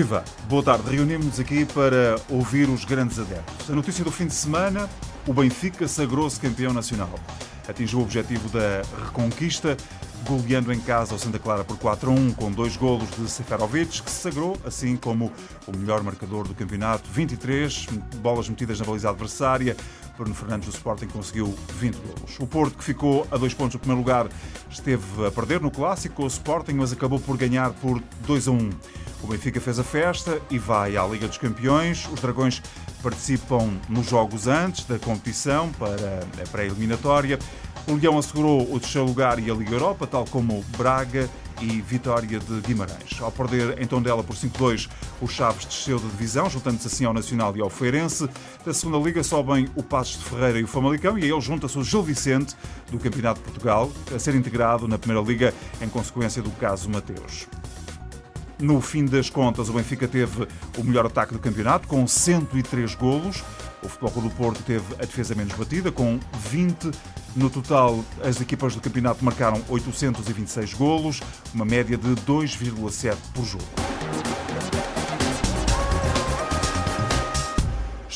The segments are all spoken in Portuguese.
Viva! Boa tarde. Reunimos-nos aqui para ouvir os grandes adeptos. A notícia do fim de semana: o Benfica sagrou-se campeão nacional. Atingiu o objetivo da reconquista, goleando em casa ao Santa Clara por 4 a 1, com dois golos de Seferovic, que se sagrou assim como o melhor marcador do campeonato. 23 bolas metidas na baliza adversária. Bruno Fernandes do Sporting conseguiu 20 golos. O Porto, que ficou a dois pontos no primeiro lugar, esteve a perder no clássico com o Sporting, mas acabou por ganhar por 2 a 1. O Benfica fez a festa e vai à Liga dos Campeões. Os Dragões participam nos jogos antes da competição para a pré-eliminatória. O Leão assegurou o terceiro lugar e a Liga Europa, tal como Braga e Vitória de Guimarães. Ao perder em Tondela por 5-2, o Chaves desceu de divisão, juntando-se assim ao Nacional e ao Feirense. Da segunda Liga sobem o Passos de Ferreira e o Famalicão e a ele junta-se o Gil Vicente, do Campeonato de Portugal, a ser integrado na Primeira Liga em consequência do caso Mateus. No fim das contas, o Benfica teve o melhor ataque do campeonato, com 103 golos. O Futebol do Porto teve a defesa menos batida, com 20. No total, as equipas do campeonato marcaram 826 golos, uma média de 2,7 por jogo.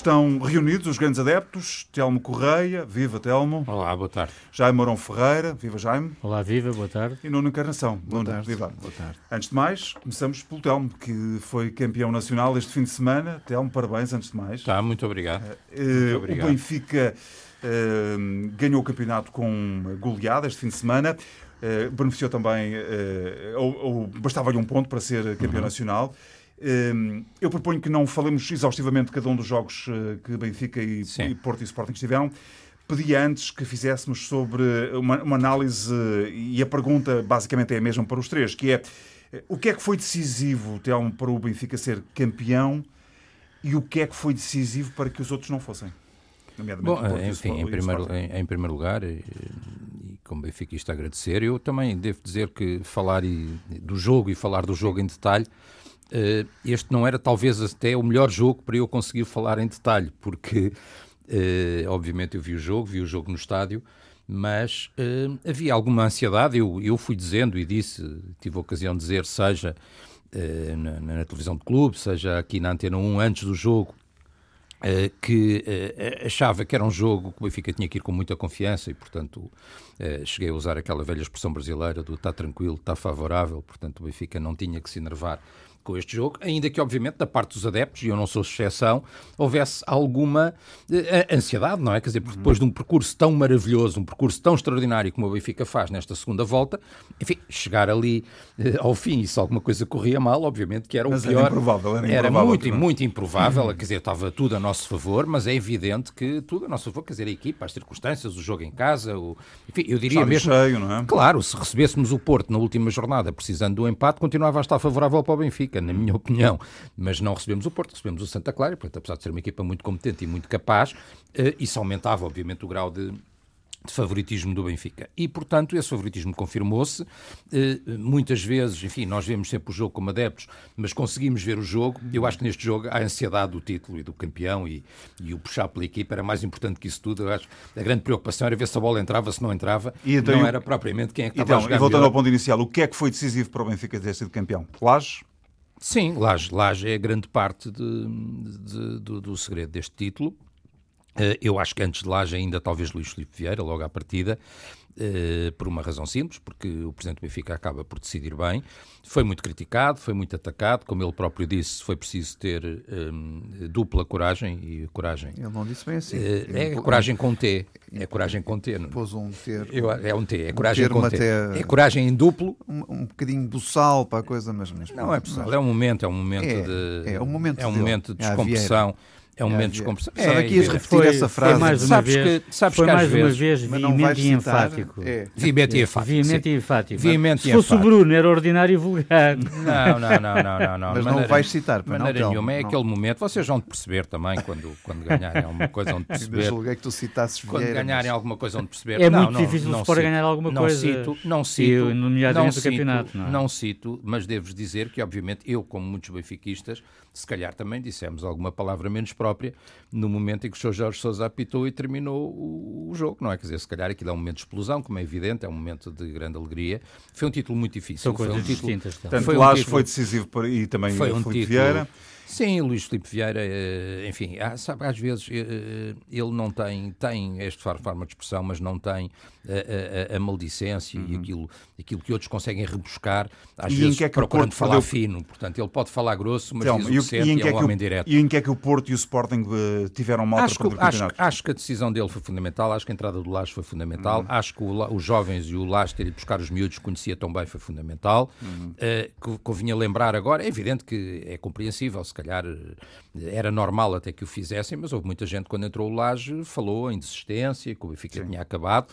Estão reunidos os grandes adeptos, Telmo Correia, viva Telmo. Olá, boa tarde. Jaime Mourão Ferreira, viva Jaime. Olá, viva, boa tarde. E Nuno Encarnação, boa Nuno, tarde. viva. Boa tarde. Antes de mais, começamos pelo Telmo, que foi campeão nacional este fim de semana. Telmo, parabéns, antes de mais. Tá, muito obrigado. Uh, muito obrigado. O Benfica uh, ganhou o campeonato com goleada este fim de semana. Uh, beneficiou também, ou, ou bastava-lhe um ponto para ser campeão uhum. nacional. Eu proponho que não falemos exaustivamente de cada um dos jogos que Benfica e, e Porto e Sporting estiveram. Pedi antes que fizéssemos sobre uma, uma, análise, e a pergunta basicamente é a mesma para os três, que é o que é que foi decisivo, Telmo, para o Benfica ser campeão e o que é que foi decisivo para que os outros não fossem? Bom, enfim, em primeiro, em, em primeiro lugar, e, e como benfiquista agradecer, eu também devo dizer que falar e, do jogo e falar do jogo em detalhe este não era talvez até o melhor jogo para eu conseguir falar em detalhe, porque uh, obviamente eu vi o jogo, vi o jogo no estádio, mas uh, havia alguma ansiedade. Eu, eu fui dizendo e disse, tive a ocasião de dizer, seja na, na, televisão de clube, seja aqui na Antena 1 antes do jogo, que achava que era um jogo que o Benfica tinha que ir com muita confiança e, portanto, cheguei a usar aquela velha expressão brasileira do está tranquilo, está favorável, portanto, o Benfica não tinha que se enervar com este jogo, ainda que, obviamente, da parte dos adeptos, e eu não sou exceção, houvesse alguma uh, ansiedade, não é? Quer dizer, porque depois de um percurso tão maravilhoso, um percurso tão extraordinário como o Benfica faz nesta segunda volta, enfim, chegar ali uh, ao fim e se alguma coisa corria mal, obviamente que era mas o pior. Era improvável, era, era improvável, muito, muito improvável, quer dizer, estava tudo a nosso favor, mas é evidente que tudo a nosso favor, quer dizer, a equipa, as circunstâncias, o jogo em casa, o... enfim, eu diria Sabe mesmo. Cheio, não é? Claro, se recebêssemos o Porto na última jornada precisando do empate, continuava a estar favorável para o Benfica, na minha opinião. Mas não recebemos o Porto, recebemos o Santa Clara, portanto, apesar de ser uma equipa muito competente e muito capaz, isso aumentava, obviamente, o grau de, de favoritismo do Benfica. E, portanto, esse favoritismo confirmou-se. Muitas vezes, enfim, nós vemos sempre o jogo como adeptos, mas conseguimos ver o jogo. Eu acho que neste jogo a ansiedade do título e do campeão e, e o puxar pela equipa era mais importante que isso tudo. Eu acho a grande preocupação era ver se a bola entrava, se não entrava. E então, não era propriamente quem é que estava então, a jogar E voltando melhor. ao ponto inicial, o que é que foi decisivo para o Benfica ter sido campeão? Lages? Sim, Laje, Laje é grande parte de, de, do, do, segredo deste título. Uh, eu acho que antes de Laje ainda talvez Luís Filipe Vieira, logo à partida, uh, por uma razão simples, porque o Presidente do Benfica acaba por decidir bem. Foi muito criticado, foi muito atacado, como ele próprio disse, foi preciso ter um, dupla coragem e coragem... Ele não disse bem assim. Uh, é coragem com T, é coragem com T. Não? Pôs um ter... Eu, é um T, é coragem com T. É coragem em duplo. Um, um bocadinho buçal para a coisa, mas... mas não é buçal, é um momento, é um momento é, de... É um momento É um momento de É descompressão. É um momento de descompressão. Sabe É, que ias é, repetir Foi- essa frase. Foi mais uma Sabes vez, que- sabes foi que mais uma vez mas não vais veemente e enfático. É. Veemente e enfático. Veemente e enfático. Veemente Se e fosse o. Bruno, era ordinário e vulgar. Não, não, não, não, não, não. Mas de não maneira- vais citar, De não, maneira Telmo, nenhuma. É não. aquele momento. Vocês vão de perceber também quando, quando ganharem alguma coisa, vão de Ainda perceber. julguei que tu citasses Quando ganharem mas- alguma coisa, vão de perceber. É Não, muito não, difícil não cito. ganhar alguma não coisa. Cito, não cito. nomeadamente não o cito, campeonato, não é? Não cito, mas devo dizer que, obviamente, eu, como muitos benfiquistas, se calhar também dissemos alguma palavra menos própria no momento em que o Sr. Jorge Sousa apitou e terminou o, o, jogo, não é? Quer dizer, se calhar aquilo é um momento de explosão, como é evidente, é um momento de grande alegria. Foi um título muito difícil. São foi coisas um título, distintas. Então. Portanto, Foi um título- foi decisivo para, e também Foi um Filipe título- Vieira. Sim, Luís Filipe Vieira, eh, enfim, há- sabe, às vezes eh, ele não tem, tem esta forma de expressão, mas não tem eh, a, a- a maldicência e aquilo, aquilo que outros conseguem rebuscar, às Uhum. E em vezes que é que o procurando falar perdeu- fino. Portanto, ele pode falar grosso, mas Telmo, diz o que sente e em que é é um que homem o, direto. e em que é que o Porto e o Sporting eh, tiveram malta Acho que, acho, acho que a decisão dele foi fundamental, acho que a entrada do Laje foi fundamental, acho que o os jovens e o Laje ter ido buscar os miúdos que conhecia tão bem foi fundamental. Eh, que convinha lembrar agora, é evidente que é compreensível, se calhar eh, era normal até que o fizessem, mas houve muita gente quando entrou o Laje falou em desistência, que o Benfica tinha acabado.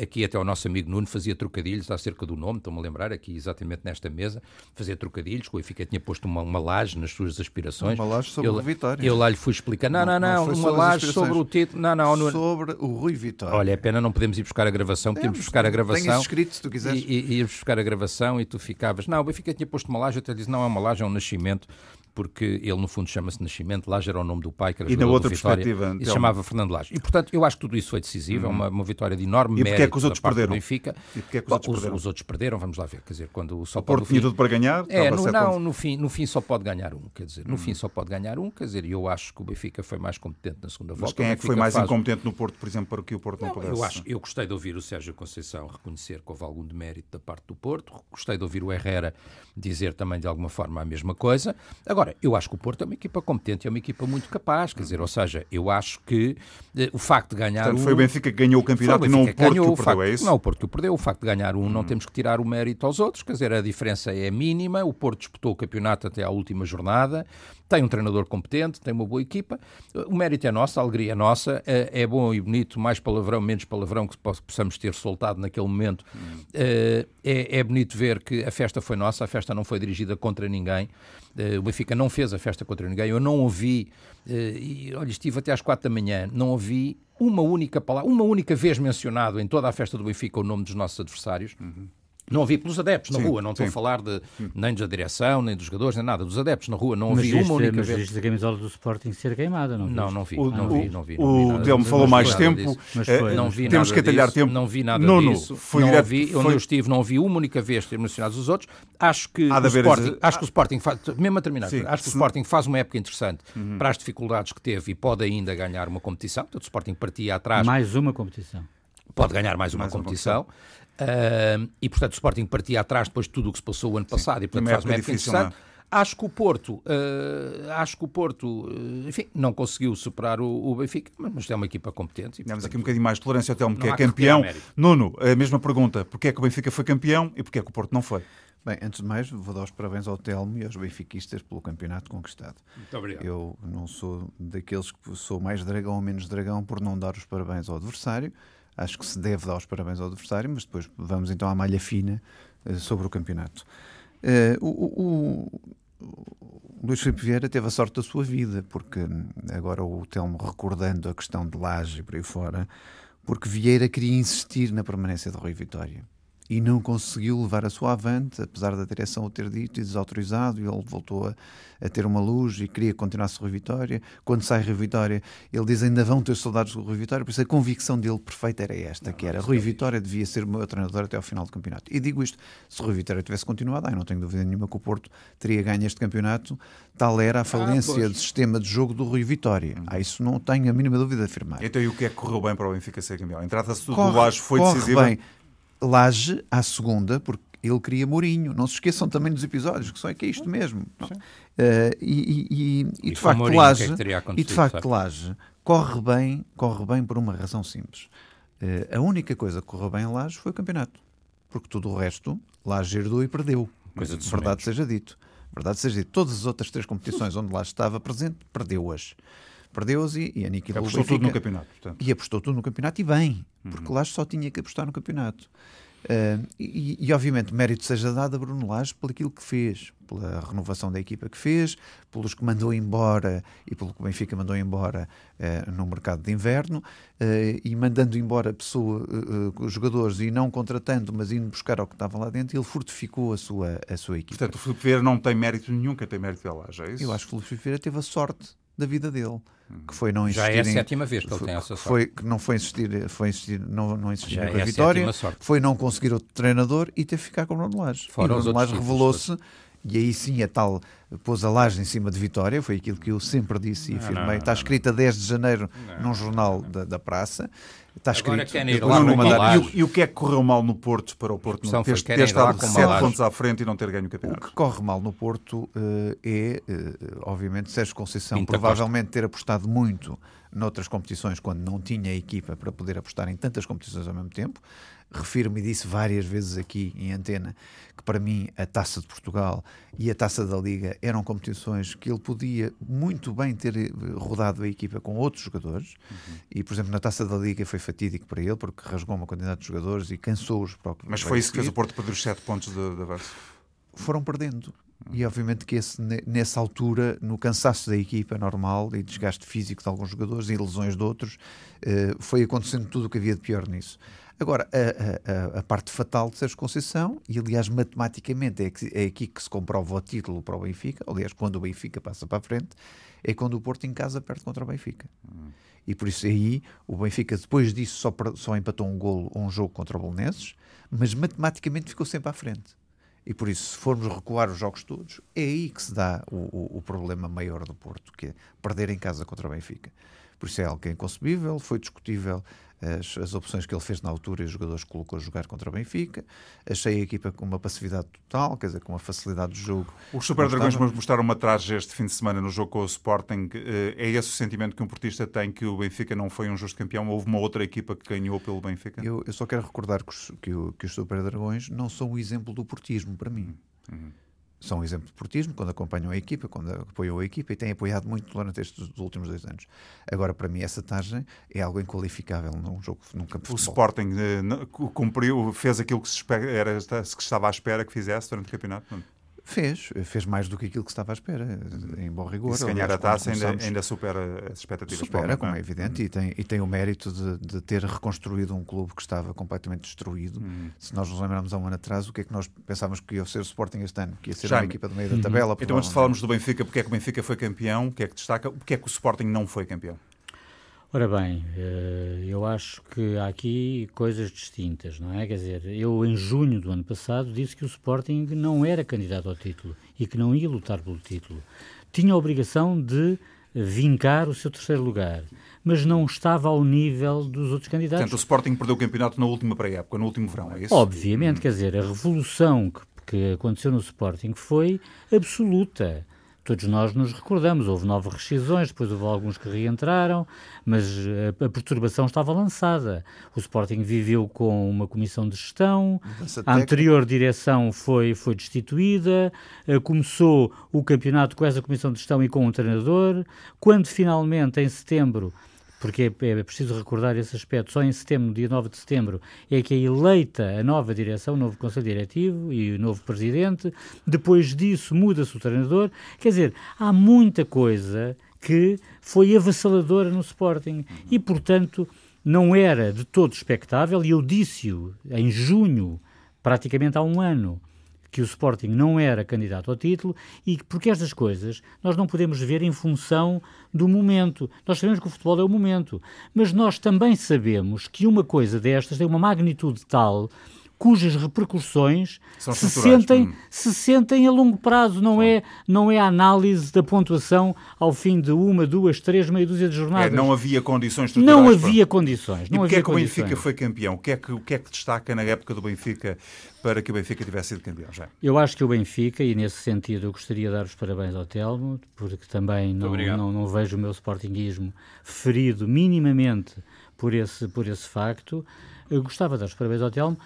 Aqui até o nosso amigo Nuno fazia trocadilhos acerca do nome, estou-me a lembrar aqui exatamente nesta mesa, fazia trocadilhos, que o Benfica tinha posto uma, uma laje nas suas aspirações. Uma laje sobre eu, o Vitória. Eu lá lhe fui explicar, não, não, Não, não uma laje sobre o título, não, não, não. Sobre o Rui Vitória. Olha, é pena não podemos ir buscar a gravação, podíamos Temos, buscar a gravação. escrito, se tu quiseres. E, e, íamos buscar a gravação e tu ficavas. Não, o Benfica tinha posto uma laje, eu até disse, não é uma laje, é um nascimento, porque ele no fundo chama-se Nascimento, Laje era o nome do pai, que era E na outra perspectiva, e se Telmo? chamava Fernando Laje. E portanto, eu acho que tudo isso foi decisivo, é uma, uma vitória de enorme E é mérito que os outros perderam? Benfica. E porquê é que os outros perderam? os outros perderam, vamos lá ver, quer dizer, quando o São O Porto tinha tudo para ganhar. é, no, não, pontos. no fim, no fim só pode ganhar um, quer dizer, no fim só pode ganhar um, quer dizer, e eu acho que o Benfica foi mais competente na segunda volta. Mas quem é que foi mais faz- incompetente no Porto, por exemplo, para que o Porto não, Não, pudesse? eu, acho, eu gostei de ouvir o Sérgio Conceição reconhecer que houve algum demérito da parte do Porto, gostei de ouvir o Herrera dizer também de alguma forma a mesma coisa. Agora, eu acho que o Porto é uma equipa competente, é uma equipa muito capaz, quer dizer, ou seja, eu acho que eh, o facto de ganhar Portanto, um... foi o Benfica que ganhou o campeonato e não o Porto ganhou, que o perdeu, facto- é isso? Não, o Porto que o perdeu. O facto de ganhar um, não temos que tirar o mérito aos outros. Quer dizer, a diferença é mínima. O Porto disputou o campeonato até à última jornada. Tem um treinador competente, tem uma boa equipa. O mérito é nosso, a alegria é nossa. É é bom e bonito, mais palavrão, menos palavrão que poss- possamos ter soltado naquele momento. Eh, É, é bonito ver que a festa foi nossa, a festa não foi dirigida contra ninguém. Eh, O Benfica não fez a festa contra ninguém. Eu não ouvi, eh, e olha, estive até às quatro da manhã, não ouvi uma única palavra, uma única vez mencionado em toda a festa do Benfica o nome dos nossos adversários. Não ouvi pelos adeptos na Sim, rua, não estou a sim. falar de, nem da direção, nem dos jogadores, nem nada, dos adeptos na rua, não Mas uma única mas vez. viste a camisola do Sporting ser queimada, não Não, viste? não vi, O, não o- vi, não vi. não vi o nada Telmo disso. falou mais vi tempo. disso. Mas eh, foi. Não vi Temos nada que atalhar disso, tempo. Não vi nada disso. foi não direto- ouvi, foi- onde eu estive, não ouvi uma única vez ter mencionado os outros. Acho que, Há de o haver Sporting, esse- acho que o Sporting faz, mesmo a terminar, Sim, acho que o Sporting faz uma época interessante para as dificuldades que teve e pode ainda ganhar uma competição. Portanto, o Sporting partia atrás Mais uma competição. pode ganhar mais uma Mais uma Ah, e portanto o Sporting partia atrás depois de tudo o que se passou o ano passado e portanto faz uma época difícil, é? interessante. Acho que o Porto, ah, acho que o Porto, ah, enfim, não conseguiu superar o, o Benfica, mas, mas é uma equipa competente. E, Temos aqui portanto, um bocadinho mais de tolerância ao Telmo, que Não é que campeão. mérito. Nuno, a mesma pergunta. Porquê é que o Benfica foi campeão e porquê é que o Porto não foi? Bem, antes de mais, vou dar os parabéns ao Telmo e aos benfiquistas pelo campeonato conquistado. Muito obrigado. Eu não sou daqueles que sou mais dragão ou menos dragão por não dar os parabéns ao adversário. Acho que se deve dar os parabéns ao adversário, mas depois vamos então à malha fina eh, sobre o campeonato. Eh, o, o- o Luís Filipe Vieira teve a sorte da sua vida, porque hum, agora o Telmo recordando a questão de Laje e por aí fora, porque Vieira queria insistir na permanência de Rui Vitória e não conseguiu levar a sua avante, apesar da direção o ter dito e desautorizado, e ele voltou a, a ter uma luz e queria que continuasse Rui Vitória. Quando sai Rui Vitória, ele diz ainda vão ter saudades do Rui Vitória, por isso a convicção dele perfeita era esta, que era Rui Vitória devia ser o meu treinador até ao final do campeonato. E digo isto, se Rui Vitória tivesse continuado, ai, não tenho dúvida nenhuma que o Porto teria ganho este campeonato, tal era a falência pois. de sistema de jogo do Rui Vitória. Ah, isso não tenho a mínima dúvida de afirmar. Então, e o que é que correu bem para o Benfica ser campeão? A entrada do Laje foi corre decisiva. bem. Laje à segunda, porque ele queria Mourinho. Não se esqueçam também dos episódios, que são é que é isto mesmo. Eh, e, e- e- e E de facto, Mourinho, é Laje, que teria e de facto, sabe? Laje corre bem, corre bem por uma razão simples. Eh, a única coisa que correu bem em Laje foi o campeonato. Porque tudo o resto, Laje herdou e perdeu. Coisa de Verdade seja dito. Verdade seja dito. Todas as outras três competições onde Laje estava presente, perdeu-as. Perdeu-as e, e aniquilou o Apostou tudo no campeonato. Portanto. E apostou tudo no campeonato e bem, porque Laje só tinha que apostar no campeonato. Ah, e, e, obviamente mérito seja dado a Bruno Lage por aquilo que fez, pela renovação da equipa que fez, pelos que mandou embora e pelo que o Benfica mandou embora ah, no mercado de inverno ah, e mandando embora pessoa, jogadores e não contratando, mas indo buscar ao que estava lá dentro, ele fortificou a sua, a sua equipa. Portanto, o Filipe Vieira não tem mérito nenhum, quem tem mérito é o Laje, é isso? Eu acho que o Luís Vieira teve a sorte da vida dele que foi não insistir. Já é a sétima vez que ele tem essa sorte. Foi, que não foi insistir, foi insistir não, não insistir Já na é vitória, foi não conseguir outro treinador e ter que ficar com o Bruno Lage. E o Bruno Lage revelou-se e aí sim a tal pôs a laje em cima de Vitória, foi aquilo que eu sempre disse e afirmei. Está escrito a 10 de janeiro num jornal da, da praça. Está escrito. Lá, e, e, o que é que correu mal no Porto para o Porto não ter, ter estado 7 pontos à frente e não ter ganho o campeonato? O que corre mal no Porto uh, é, uh, obviamente, Sérgio Conceição Pinta provavelmente Costa. ter apostado muito noutras competições quando não tinha equipa para poder apostar em tantas competições ao mesmo tempo. Refiro-me e disse várias vezes aqui em antena que para mim a Taça de Portugal e a Taça da Liga eram competições que ele podia muito bem ter eh, rodado a equipa com outros jogadores uhum. e, por exemplo, na Taça da Liga foi fatídico para ele porque rasgou uma quantidade de jogadores e cansou-os para o Mas foi isso que fez o Porto perder os 7 pontos da base? Foram perdendo. E obviamente que esse, nessa altura, no cansaço da equipa normal e desgaste físico de alguns jogadores e lesões de outros, eh, foi acontecendo tudo o que havia de pior nisso. Agora, a, a, a, parte fatal de Sérgio Conceição, e aliás, matematicamente é, que, é aqui que se comprova o título para o Benfica, aliás, quando o Benfica passa para a frente, é quando o Porto em casa perde contra o Benfica. Uhum. E por isso aí, o Benfica depois disso só, só empatou um golo um jogo contra o Bolonenses, mas matematicamente ficou sempre à frente. E por isso, se formos recuar os jogos todos, é aí que se dá o, o, o problema maior do Porto, que é perder em casa contra o Benfica. Por isso é algo que é inconcebível, foi discutível as, as opções que ele fez na altura e os jogadores que colocou a jogar contra o Benfica. Achei a equipa com uma passividade total, quer dizer, com uma facilidade de jogo. Os Super Dragões mostraram uma traje este fim de semana no jogo com o Sporting. Eh, é esse o sentimento que um portista tem que o Benfica não foi um justo campeão? Houve uma outra equipa que ganhou pelo Benfica? Eu, eu só quero recordar que os, que, que os Super Dragões não são o exemplo do portismo para mim. Uhum são um exemplo de portismo, quando acompanham a equipa, quando apoiam a equipa e têm apoiado muito durante estes últimos dois anos. Agora, para mim, essa tarde é algo inqualificável num jogo, num campo de futebol. O Sporting eh, cumpriu, fez aquilo que se, espera, era, que estava à espera que fizesse durante o campeonato? Não? Fez, fez mais do que aquilo que estava à espera, em bom rigor. E se ganhar a taça ainda, ainda, supera as expectativas. Supera, como é, é evidente, uhum. e, tem, e tem o mérito de, de, ter reconstruído um clube que estava completamente destruído. Uhum. Se nós nos lembrarmos há um ano atrás, o que é que nós pensávamos que ia ser o Sporting este ano? Que ia ser uma equipa do meio da uhum. tabela. Então, antes de falarmos do Benfica, porque é que o Benfica foi campeão, o que é que destaca, o que é que o Sporting não foi campeão? Ora bem, eh, eu acho que há aqui coisas distintas, não é? Quer dizer, eu em junho do ano passado disse que o Sporting não era candidato ao título e que não ia lutar pelo título. Tinha a obrigação de vincar o seu terceiro lugar, mas não estava ao nível dos outros candidatos. Portanto, o Sporting perdeu o campeonato na última pré-época, no último verão, é isso? Obviamente, quer dizer, a revolução que, que aconteceu no Sporting foi absoluta todos nós nos recordamos. Houve nove rescisões, depois houve alguns que reentraram, mas a, a, perturbação estava lançada. O Sporting viveu com uma comissão de gestão, a anterior direção foi, foi destituída, uh, começou o campeonato com essa comissão de gestão e com um treinador. Quando finalmente, em setembro, porque é, é, preciso recordar esse aspecto. Só em setembro, no dia 9 de setembro, é que é eleita a nova direção, o novo Conselho Diretivo e o novo Presidente. Depois disso, muda-se o treinador. Quer dizer, há muita coisa que foi avassaladora no Sporting e, portanto, não era de todo expectável. E eu disse-o em junho, praticamente há um ano que o Sporting não era candidato ao título e porque estas coisas nós não podemos ver em função do momento. Nós sabemos que o futebol é o momento, mas nós também sabemos que uma coisa destas tem uma magnitude tal cujas repercussões se sentem, hum. se sentem a longo prazo, não é, não é a análise da pontuação ao fim de uma, duas, três, meia dúzia de jornadas. É, não havia condições estruturais. Não havia condições. Não e porquê é que o Benfica foi campeão? O que, é que, o que é que destaca na época do Benfica para que o Benfica tivesse sido campeão já? Eu acho que o Benfica, e nesse sentido eu gostaria de dar os parabéns ao Telmo, porque também não, não, não vejo o meu sportinguismo ferido minimamente por esse, por esse facto. Eu gostava de dar os parabéns ao Telmo,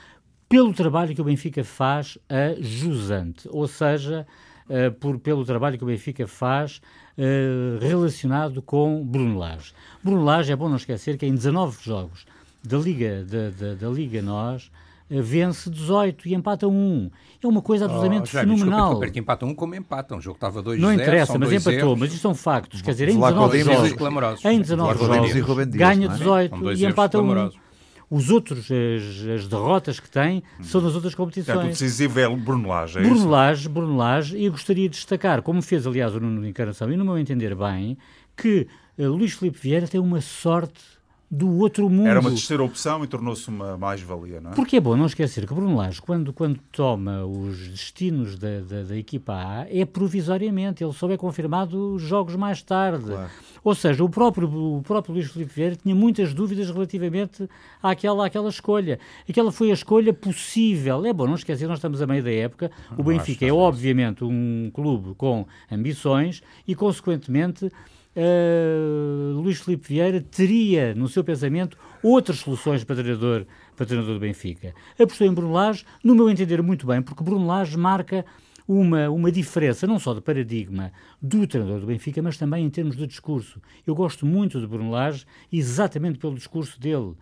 pelo trabalho que o Benfica faz a jusante, ou seja, uh, por, pelo trabalho que o Benfica faz uh, relacionado com Bruno Lage. Bruno Lage, é bom não esquecer que em 19 jogos da Liga, da, da, da Liga Nós, uh, vence 18 e empata 1. É uma coisa absolutamente oh, fenomenal. Desculpa, que empata 1 como empata. Um jogo estava 2 Não interessa, mas empatou. Zeros. Mas isto são factos. Quer dizer, em 19 jogos, em 19 jogos ganha 18 e empata 1. Os outros, as, as derrotas que tem, são nas outras competições. Portanto, o decisivo é o Bruno Lage, é Bruno Lage, Bruno Lage, e eu gostaria de destacar, como fez, aliás, o Nuno de Encarnação, e no meu entender bem, que uh, Luís Filipe Vieira tem uma sorte do outro mundo. Era uma terceira opção e tornou-se uma mais-valia, não é? Porque é bom não esquecer que Bruno Lage, quando, quando toma os destinos da, da, da, equipa A, é provisoriamente, ele só é confirmado jogos mais tarde. Claro. Ou seja, o próprio, o próprio Luís Filipe Vieira tinha muitas dúvidas relativamente àquela, àquela escolha. Aquela foi a escolha possível. É bom não esquecer, nós estamos a meio da época, o Benfica é obviamente um clube com ambições e, consequentemente, uh, Luís Filipe Vieira teria no seu pensamento outras soluções para treinador, para treinador do Benfica. Apostou em Bruno Lage, no meu entender muito bem, porque Bruno Lage marca uma, uma diferença, não só de paradigma do treinador do Benfica, mas também em termos de discurso. Eu gosto muito de Bruno Lage exatamente pelo discurso dele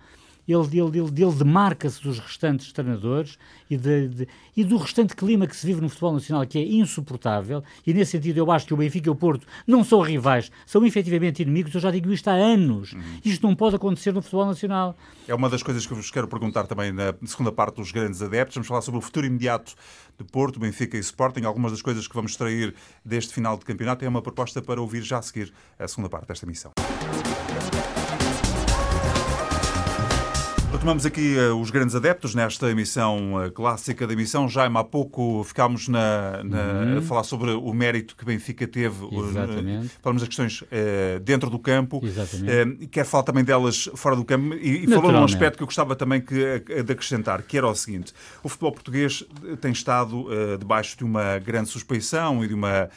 ele, ele, ele, ele demarca-se dos restantes treinadores e, de, de, e, do restante clima que se vive no futebol nacional, que é insuportável, e nesse sentido eu acho que o Benfica e o Porto não são rivais, são efetivamente inimigos, eu já digo isto há anos. Uhum. Isto não pode acontecer no futebol nacional. É uma das coisas que eu vos quero perguntar também na segunda parte dos grandes adeptos. Vamos falar sobre o futuro imediato de Porto, Benfica e Sporting. Algumas das coisas que vamos extrair deste final de campeonato é uma proposta para ouvir já a seguir a segunda parte desta missão. Retomamos aqui uh, os grandes adeptos nesta emissão uh, clássica da emissão. Jaime, há pouco ficámos na, na uhum. a falar sobre o mérito que Benfica teve. Exatamente. Uh, falamos das questões dentro do campo. Exatamente. quero falar também delas fora do campo. E, e falou num aspecto que eu gostava também que, de acrescentar, que era o seguinte. O futebol português tem estado debaixo de uma grande suspeição e de uma,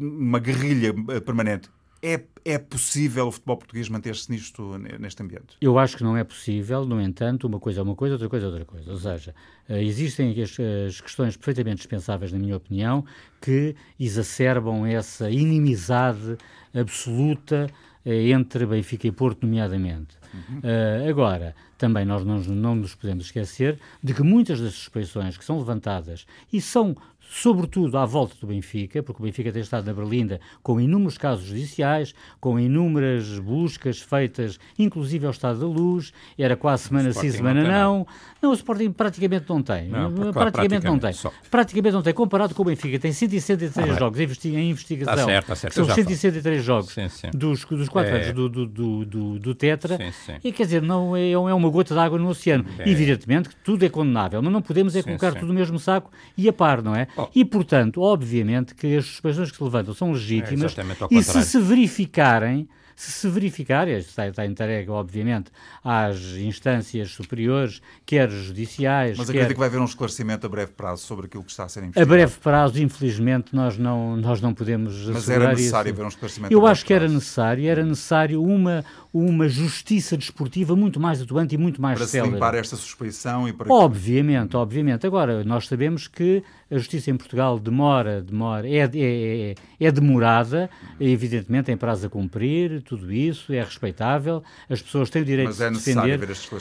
uma guerrilha permanente. É, é possível o futebol português manter-se nisto, neste ambiente? Eu acho que não é possível, no entanto, uma coisa é uma coisa, outra coisa é outra coisa. Ou seja, eh, existem as, as questões perfeitamente dispensáveis, na minha opinião, que exacerbam essa inimizade absoluta eh, entre Benfica e Porto, nomeadamente. Uhum. Uh, agora, também nós não, não nos podemos esquecer de que muitas das suspeições que são levantadas e são sobretudo à volta do Benfica, porque o Benfica tem estado na Berlinda com inúmeros casos judiciais, com inúmeras buscas feitas, inclusive ao Estado da Luz, era quase semana sim, semana não. não. Não, o Sporting praticamente não tem. Não, praticamente, praticamente, não tem. Só. Praticamente não tem. Comparado com o Benfica, tem 163 ah, jogos em investigação. Está certo, está certo. São 163 jogos sim, sim. Dos, dos quatro é... anos do, do, do, do, do Tetra. Sim, e quer dizer, não é, é uma gota de água no oceano. É. Evidentemente que tudo é condenável, mas não podemos é colocar tudo no mesmo saco e a par, não é? Oh. E, portanto, obviamente que as suspeições que se levantam são legítimas é e se se verificarem se se verificar, e está, está entregue, obviamente, às instâncias superiores, quer judiciais. Mas quer... acredito que vai haver um esclarecimento a breve prazo sobre aquilo que está a ser investigado. A breve prazo, infelizmente, nós não, nós não podemos. Mas era necessário isso. haver um esclarecimento. Eu acho que era necessário, era necessário uma, uma justiça desportiva muito mais atuante e muito mais para célere. Para se limpar esta suspeição e para. Obviamente, obviamente. Agora, nós sabemos que a justiça em Portugal demora, demora, é, é, é, é demorada, evidentemente em prazo a cumprir, tudo isso é respeitável, as pessoas têm o direito mas é de defender,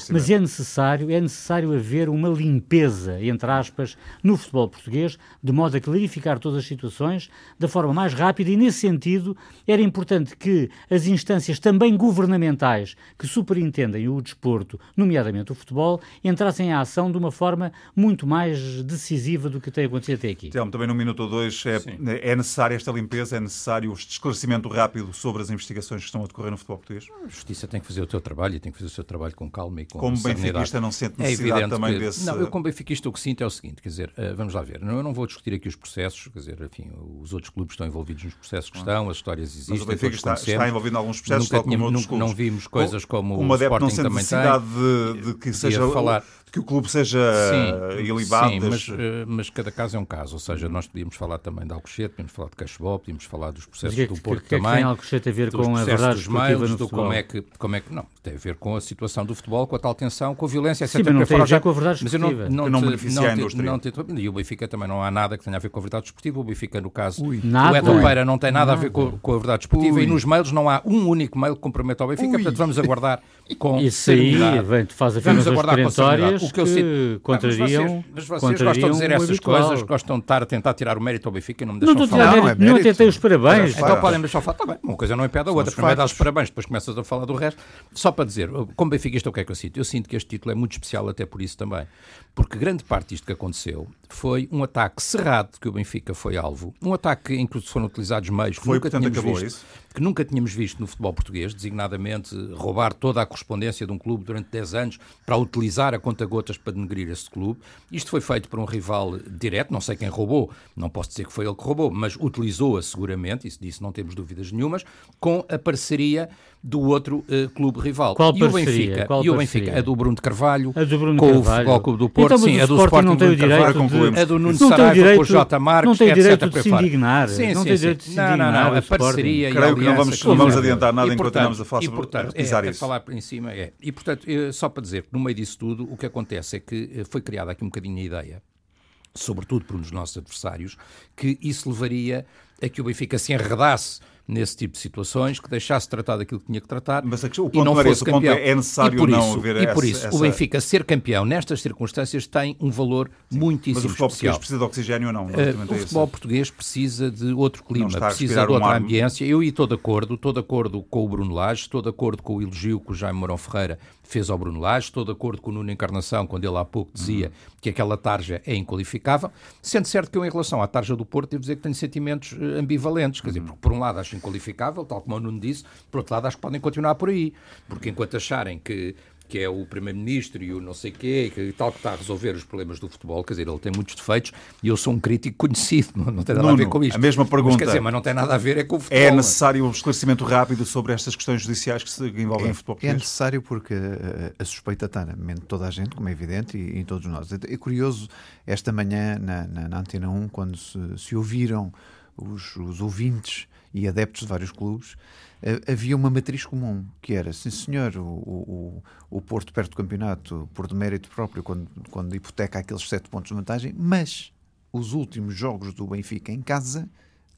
mas é necessário, é necessário haver uma limpeza, entre aspas, no futebol português, de modo a clarificar todas as situações da forma mais rápida e nesse sentido era importante que as instâncias também governamentais que superintendem o desporto, nomeadamente o futebol, entrassem em ação de uma forma muito mais decisiva do que tem acontecido até aqui. Então, também num minuto ou dois, é, é necessária esta limpeza, é necessário este esclarecimento rápido sobre as investigações que estão a decorrer no futebol português? A Justiça tem que fazer o seu trabalho e tem que fazer o seu trabalho com calma e com Como benfiquista não sente é necessidade é também que, desse... Não, eu como benfiquista o que sinto é o seguinte, quer dizer, uh, vamos lá ver, eu não vou discutir aqui os processos, quer dizer, enfim, os outros clubes estão envolvidos nos processos que estão, as histórias existem, Mas o Benfica está, está, envolvido em alguns processos, nunca, tínhamos, nunca não vimos coisas como o Sporting não sente também necessidade tem. De, de que seja falar que o clube seja sim, ilibado. Sim, mas, eh, mas, cada caso é um caso. Ou seja, nós podíamos falar também de Alcochete, podíamos falar de Cachebol, podíamos falar dos processos que, do Porto que, também. Que tem Alcochete a ver com a verdade dos mails, do como é que como é que não tem a ver com a situação do futebol, com a tal tensão, com a violência, etc. Sim, mas não tem a ver com a verdade mas eu não, não, que não beneficia não, a indústria. Não, não, e o Benfica também não há nada que tenha a ver com a verdade desportiva. O Benfica, no caso, Ui, nada, o Edson Peira não tem nada, nada, a ver com, com a verdade desportiva Ui. e nos mails não há um único mail que comprometa ao Benfica. Ui. Portanto, vamos aguardar com Isso aí, vem, faz afirmações perentórias o que, eu sei, contrariam, mas vocês, mas vocês gostam de dizer essas coisas, gajos gostam de estar a tentar tirar o mérito ao Benfica e não me deixam não falar. Não, não, é não tentei os parabéns. Então podem deixar falar. Tá bem, uma coisa não impede a outra. Primeiro dá os parabéns, depois começas a falar do resto. Só para dizer, como Benfica, o que é que eu sinto? Eu sinto que este título é muito especial até por isso também. Porque grande parte disto que aconteceu foi um ataque cerrado que o Benfica foi alvo. Um ataque em que foram utilizados meios que foi, nunca portanto, tínhamos visto. Isso? que nunca tínhamos visto no futebol português, designadamente roubar toda a correspondência de um clube durante 10 anos para utilizar a conta-gotas para denegrir esse clube. Isto foi feito por um rival direto, não sei quem roubou, não posso dizer que foi ele que roubou, mas utilizou-a seguramente, isso disso não temos dúvidas nenhumas, com a parceria do outro uh, clube rival. Qual e parceria? o Benfica, Qual e o Benfica, a do Bruno de Carvalho, a do Bruno com Carvalho. o Futebol Clube do Porto, então, sim, a do Sporting não tem o direito de, a do Nuno não Saraiva direito, com o J. Marques, não tem direito etc. de se indignar. Sim, não sim, tem sim. direito de se não, indignar. não, não, a parceria Creio e a que não vamos, não vamos adiantar nada e, enquanto andamos a falar e, sobre portanto, é, é, isso. falar por em cima é. E, portanto, só para dizer que no meio disso tudo, o que acontece é que foi criada aqui um bocadinho a ideia, sobretudo por um dos nossos adversários, que isso levaria a que o Benfica se enredasse nesse tipo de situações, que deixasse tratar daquilo que tinha que tratar Mas a questão, o e não ponto fosse esse, campeão. Ponto é, é necessário e por não isso, haver E por essa, isso, o Benfica ser campeão nestas circunstâncias tem um valor muitíssimo Mas o futebol especial. português precisa de oxigênio ou não? Uh, é o futebol português precisa de outro clima, precisa de um outra ar- ambiência. Eu estou de acordo, estou de acordo com o Bruno Lage, estou de acordo com o elogio que o Jaime Mourão Ferreira fez ao Bruno Lage, estou de acordo com o Nuno Encarnação, quando ele há pouco dizia Uhum. que aquela tarja é inqualificável, sendo certo que eu, em relação à tarja do Porto, devo dizer que tenho sentimentos eh, ambivalentes, quer dizer, Uhum. porque por um lado acho inqualificável, tal como o Nuno disse, por outro lado acho que podem continuar por aí, porque enquanto acharem que que é o Primeiro-Ministro e o não sei quê, que tal que está a resolver os problemas do futebol, quer dizer, ele tem muitos defeitos e eu sou um crítico conhecido, não, não tem nada Nuno, a ver com isto. a mesma pergunta. Mas, quer dizer, mas não tem nada a ver é com o futebol. É necessário um esclarecimento rápido sobre estas questões judiciais que se envolvem É, o futebol é português? necessário porque uh, a suspeita está na mente de toda a gente, como é evidente, e em todos nós. É curioso, esta manhã na, na, na Antena 1, quando se, se ouviram os, os ouvintes e adeptos de vários clubes, havia uma matriz comum, que era, sim senhor, o, o, o Porto perde o campeonato por demérito próprio, quando, quando hipoteca aqueles sete pontos de vantagem, mas os últimos jogos do Benfica em casa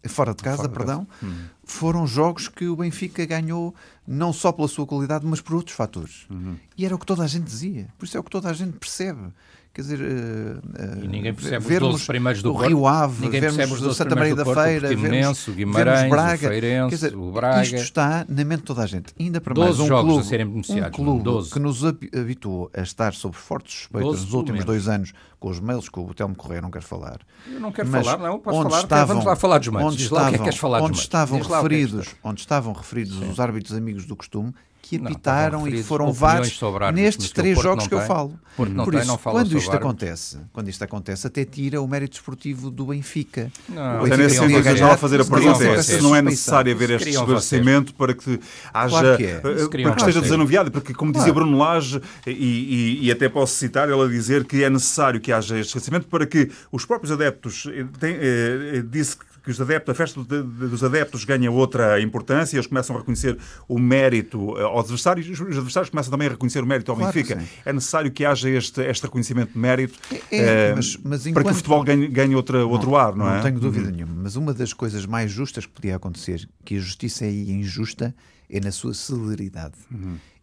fora de casa, Fora de perdão, casa. Hum. foram jogos que o Benfica ganhou não só pela sua qualidade, mas por outros fatores. Uhum. E era o que toda a gente dizia. Por isso é o que toda a gente percebe. Quer dizer, uh, E ninguém percebe os vermos 12 primeiros do o. Rio Ave, Ninguém vermos percebe os 12 Santa Maria da Porto, Feira, vermos, o Guimarães, vermos Braga. o Feirense, Quer dizer, o Braga. Isto está na mente de toda a gente. Ainda para 12 mais um jogos a clube, serem um beneficiados, clube 12. que nos habi- habituou a estar sob fortes suspeitas 12 nos últimos dois anos, com os mails que o Telmo Correia não quer falar. Eu não quero Mas falar, não, posso onde falar, estavam- vamos lá falar dos meios. Onde Diz lá o que é que estavam, queres falar dos onde estavam é referidos, onde estavam referidos os árbitros amigos do costume, que apitaram e foram vários nestes três jogos que eu tem. falo. Por tem, isso, quando isto acontece, quando isto acontece, até tira o mérito esportivo do Benfica. Não, O é Benfica nesse sentido fazer- a pergunta. É, se não é necessário haver este esclarecimento para que haja. Claro que é. eh, Para que esteja desanuviado, porque, como dizia. Bruno Lage, e, e- e até posso citar ele a dizer que é necessário que haja este esclarecimento para que os próprios adeptos. Tem, eh, eh, disse que que os adeptos, a festa de- de- dos adeptos ganha outra importância, eles começam a reconhecer o mérito eh, aos adversários, e os adversários começam também a reconhecer o mérito ao Claro Benfica. É necessário que haja este, este reconhecimento de mérito É, eh, mas- mas para que enquanto- o futebol ganhe, ganhe outra, outro ar, não, é? Não tenho dúvida nenhuma. Mas uma das coisas mais justas que podia acontecer, que a justiça é injusta, é na sua celeridade.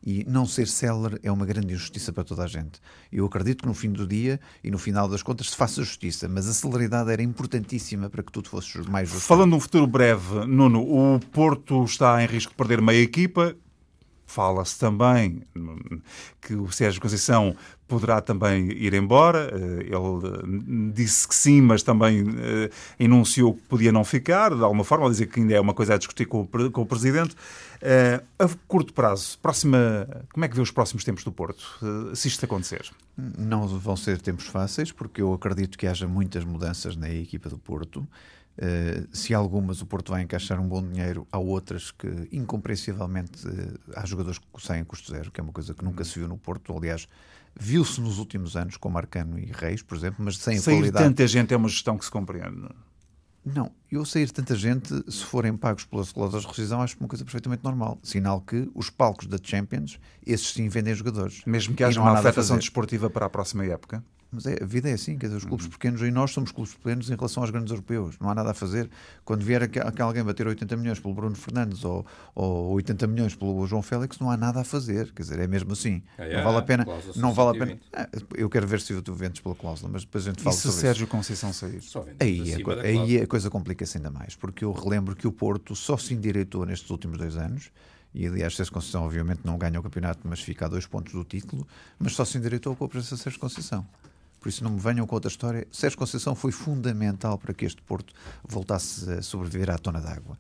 E não ser célere é uma grande injustiça para toda a gente. Eu acredito que no fim do dia e no final das contas se faça justiça, mas a celeridade era importantíssima para que tudo fosse mais justo. Falando num futuro breve, Nuno, o Porto está em risco de perder meia equipa. Fala-se também que o Sérgio Conceição poderá também ir embora. Eh, Ele eh, disse que sim, mas também eh, enunciou que podia não ficar, de alguma forma, ao dizer que ainda é uma coisa a discutir com o, Presidente. A curto prazo, próxima, como é que vê os próximos tempos do Porto, se isto acontecer? Não vão ser tempos fáceis, porque eu acredito que haja muitas mudanças na equipa do Porto. Uh, se algumas o Porto vai encaixar um bom dinheiro, há outras que, incompreensivelmente, uh, há jogadores que saem a custo zero, que é uma coisa que nunca se viu no Porto. Aliás, viu-se nos últimos anos com Marcano e Reis, por exemplo, mas sem a Sair qualidade. tanta gente é uma gestão que se compreende. Não, eu sair tanta gente, se forem pagos pelas cláusulas de rescisão, acho uma coisa perfeitamente normal. Sinal que os palcos da Champions, esses sim vendem jogadores. Mesmo que haja uma afetação desportiva para a próxima época. Mas é, a vida é assim, quer dizer, os clubes uhum. pequenos e nós somos clubes pequenos em relação aos grandes europeus. Não há nada a fazer. Quando vier aqui, alguém bater 80 milhões pelo Bruno Fernandes ou, ou 80 milhões pelo João Félix, não há nada a fazer. Quer dizer, é mesmo assim. É, não vale a pena. Não vale a pena. Ah, eu quero ver se tu vendes pela cláusula, mas depois a gente fala e se sobre Sérgio isso. Conceição sair? Aí, a, aí a coisa complica-se ainda mais, porque eu relembro que o Porto só se endireitou nestes últimos dois anos e aliás Sérgio Conceição obviamente não ganha o campeonato, mas fica a dois pontos do título, mas só se endireitou com a presença de Sérgio Conceição. Por isso não me venham com outra história. Sérgio Conceição foi fundamental para que este Porto voltasse a sobreviver à tona d'água.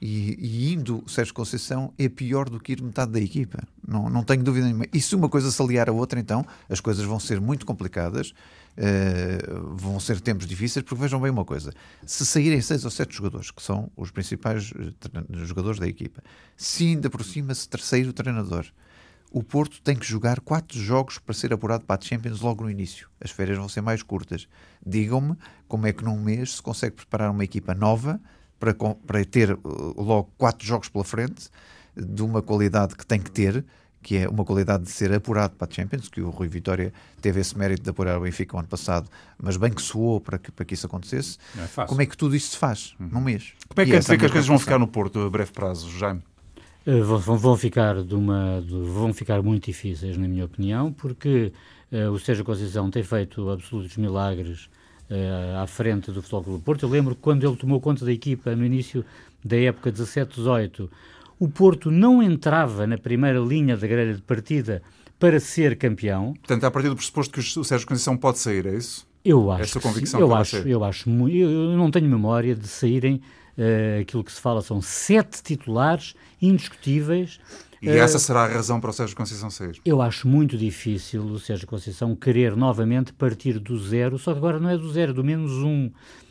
E, e, indo Sérgio Conceição é pior do que ir metade da equipa. Não, não tenho dúvida nenhuma. E se uma coisa se aliar a outra, então as coisas vão ser muito complicadas, uh, vão ser tempos difíceis, porque vejam bem uma coisa: se saírem seis ou sete jogadores, que são os principais eh, jogadores da equipa, se ainda por cima se terceiro treinador, o Porto tem que jogar quatro jogos para ser apurado para a Champions logo no início. As férias vão ser mais curtas. Digam-me como é que num mês se consegue preparar uma equipa nova para, para ter uh, logo quatro jogos pela frente, de uma qualidade que tem que ter, que é uma qualidade de ser apurado para a Champions, que o Rui Vitória teve esse mérito de apurar o Benfica o ano passado, mas bem que soou para que, para que isso acontecesse. É como é que tudo isso se faz uhum. num mês? Como é que, é que as coisas vão ficar no Porto a breve prazo, Jaime? Eh, vão, vão, ficar de uma, de, vão ficar muito difíceis, na minha opinião, porque uh, o Sérgio Conceição tem feito absolutos milagres uh, à frente do Futebol Clube do Porto. Eu lembro que quando ele tomou conta da equipa no início da época 17-18, o Porto não entrava na primeira linha da grelha de partida para ser campeão. Portanto, a partir do pressuposto que o Sérgio Conceição pode sair, é isso? Eu acho. Essa convicção eu acho, eu acho, eu não tenho memória de saírem uh, aquilo que se fala são sete titulares indiscutíveis. E essa uh, será a razão para o Sérgio Conceição sair? Eu acho muito difícil o Sérgio Conceição querer novamente partir do zero, só que agora não é do zero, é do menos um.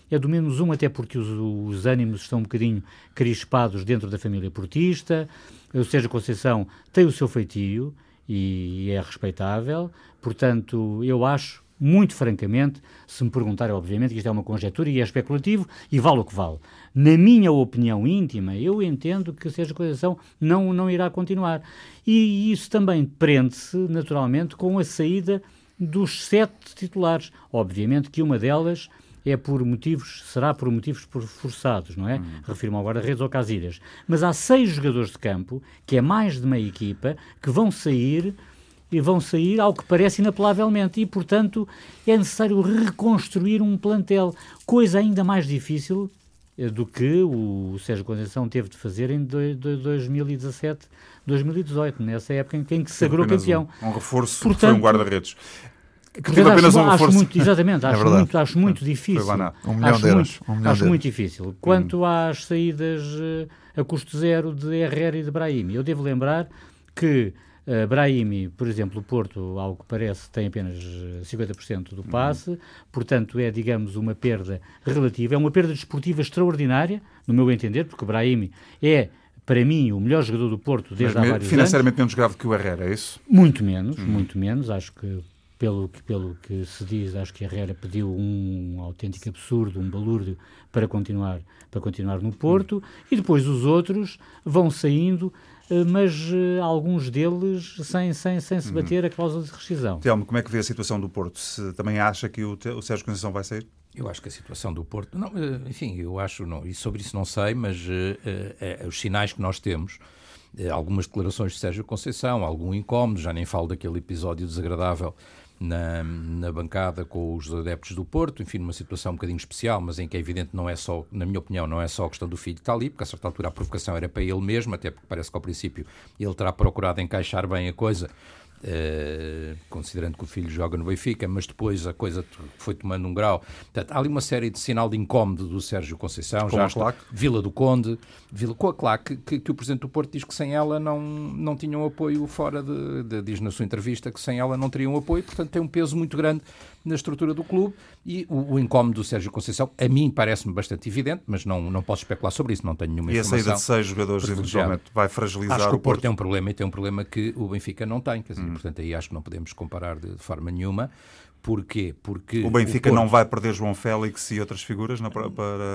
É do menos um, até porque os, os ânimos estão um bocadinho crispados dentro da família portista. O Sérgio Conceição tem o seu feitio e é respeitável. Portanto, eu acho muito francamente, se me perguntarem, obviamente, que isto é uma conjectura e é especulativo e vale o que vale. Na minha opinião íntima, eu entendo que seja coleção não, não irá continuar. E isso também prende-se, naturalmente, com a saída dos sete titulares. Obviamente que uma delas é por motivos, será por motivos forçados, não é? Hum. Refiro-me agora Redes ou Casilhas. Mas há seis jogadores de campo, que é mais de meia equipa, que vão sair e vão sair, ao que parece, inapelavelmente. E, portanto, é necessário reconstruir um plantel, coisa ainda mais difícil do que o Sérgio Conceição teve de fazer em 2017, 2018, nessa época em que se sagrou campeão. Um, um reforço Portanto, foi um guarda-redes. Que teve apenas acho, um reforço. Acho muito, exatamente, é acho, é muito, acho muito difícil. Um milhão acho de euros. Muito, um acho muito difícil. Quanto hum. às saídas uh, a custo zero de Herrera e de Brahimi, eu devo lembrar que Uh, Brahimi, por exemplo, o Porto, ao que parece, tem apenas 50% eh, do passe, uhum. portanto é, digamos, uma perda relativa. É uma perda desportiva extraordinária, no meu entender, porque Brahimi é para mim, o melhor jogador do Porto desde Mas, há vários financeiramente anos. menos grave que o Herrera, é isso? Muito menos, uhum. muito menos. Acho que, pelo que, pelo que se diz, acho que Herrera pediu um autêntico absurdo, um balúrdio para continuar, para continuar no Porto. Uhum. E depois os outros vão saindo mas uh, alguns deles sem, sem, sem se uhum. bater uhum. a cláusula de rescisão. Telmo, como é que vê a situação do Porto? Se também acha que o, o Sérgio Conceição vai sair? Eu acho que a situação do Porto, não, eh, enfim, eu acho, não, e sobre isso não sei, mas uh, os sinais que nós temos, algumas declarações de Sérgio Conceição, algum incómodo, já nem falo daquele episódio desagradável na, na bancada com os adeptos do Porto, enfim, numa situação um bocadinho especial, mas em que é evidente não é só, na minha opinião, não é só a questão do filho que está ali, porque a certa altura a provocação era para ele mesmo, até porque parece que ao princípio ele terá procurado encaixar bem a coisa Uh, considerando que o filho joga no Benfica, mas depois a coisa foi tomando um grau. Portanto, há ali uma série de sinal de incómodo do Sérgio Conceição, com já a claque. Vila do Conde, Vila, com a claque, que, que, o Presidente do Porto diz que sem ela não, não tinham apoio fora de, de, diz na sua entrevista que sem ela não teriam apoio, portanto tem um peso muito grande na estrutura do clube e o, o incómodo do Sérgio Conceição, a mim parece-me bastante evidente, mas não, não posso especular sobre isso, não tenho nenhuma e informação. E a saída de seis jogadores eventualmente vai fragilizar acho que o Porto? tem um problema e tem um problema que o Benfica não tem, quer dizer, hum. portanto aí acho que não podemos comparar de, de forma nenhuma, Porquê? Porque o Benfica o Porto... não vai perder João Félix e outras figuras na, para